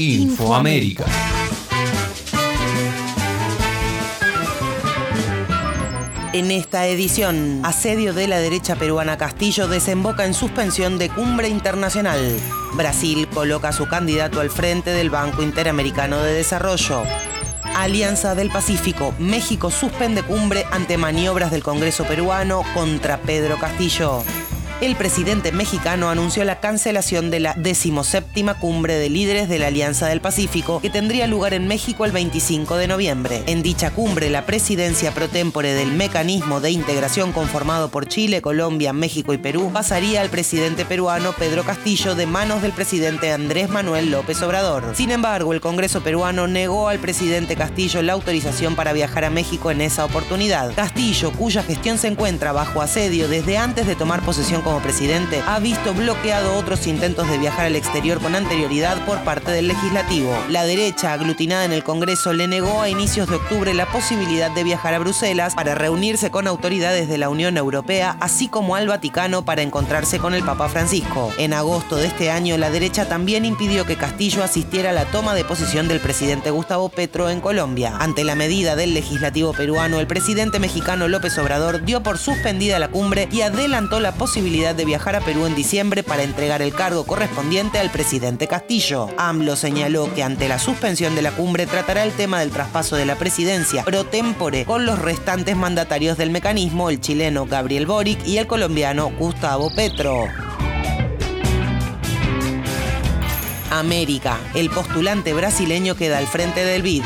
Infoamérica. En esta edición, asedio de la derecha peruana Castillo desemboca en suspensión de cumbre internacional. Brasil coloca a su candidato al frente del Banco Interamericano de Desarrollo. Alianza del Pacífico, México suspende cumbre ante maniobras del Congreso peruano contra Pedro Castillo el presidente mexicano anunció la cancelación de la decimoséptima cumbre de líderes de la Alianza del Pacífico que tendría lugar en México el 25 de noviembre. En dicha cumbre, la presidencia pro tempore del mecanismo de integración conformado por Chile, Colombia, México y Perú pasaría al presidente peruano Pedro Castillo de manos del presidente Andrés Manuel López Obrador. Sin embargo, el Congreso peruano negó al presidente Castillo la autorización para viajar a México en esa oportunidad. Castillo, cuya gestión se encuentra bajo asedio desde antes de tomar posesión como presidente, ha visto bloqueado otros intentos de viajar al exterior con anterioridad por parte del legislativo. La derecha, aglutinada en el Congreso, le negó a inicios de octubre la posibilidad de viajar a Bruselas para reunirse con autoridades de la Unión Europea, así como al Vaticano para encontrarse con el Papa Francisco. En agosto de este año, la derecha también impidió que Castillo asistiera a la toma de posición del presidente Gustavo Petro en Colombia. Ante la medida del legislativo peruano, el presidente mexicano López Obrador dio por suspendida la cumbre y adelantó la posibilidad de viajar a Perú en diciembre para entregar el cargo correspondiente al presidente Castillo. AMLO señaló que ante la suspensión de la cumbre tratará el tema del traspaso de la presidencia pro tempore con los restantes mandatarios del mecanismo, el chileno Gabriel Boric y el colombiano Gustavo Petro. América. El postulante brasileño queda al frente del BID.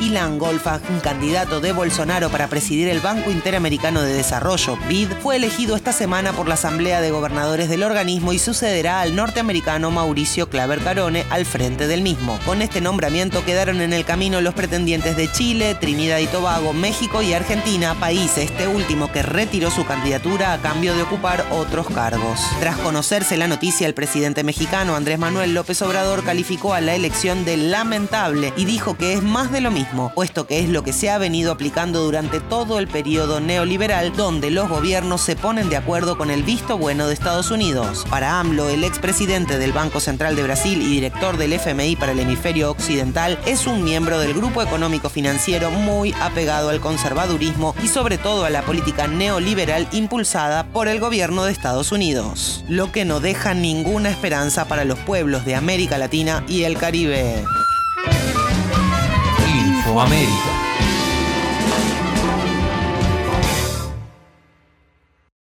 Ilan Golfach, un candidato de Bolsonaro para presidir el Banco Interamericano de Desarrollo, BID, fue elegido esta semana por la Asamblea de Gobernadores del organismo y sucederá al norteamericano Mauricio Claver Carone al frente del mismo. Con este nombramiento quedaron en el camino los pretendientes de Chile, Trinidad y Tobago, México y Argentina, país este último que retiró su candidatura a cambio de ocupar otros cargos. Tras conocerse la noticia, el presidente mexicano Andrés Manuel López Obrador calificó a la elección de lamentable y dijo que es más de lo mismo puesto que es lo que se ha venido aplicando durante todo el periodo neoliberal, donde los gobiernos se ponen de acuerdo con el visto bueno de Estados Unidos. Para AMLO, el expresidente del Banco Central de Brasil y director del FMI para el hemisferio occidental, es un miembro del grupo económico financiero muy apegado al conservadurismo y sobre todo a la política neoliberal impulsada por el gobierno de Estados Unidos, lo que no deja ninguna esperanza para los pueblos de América Latina y el Caribe. Infoamérica.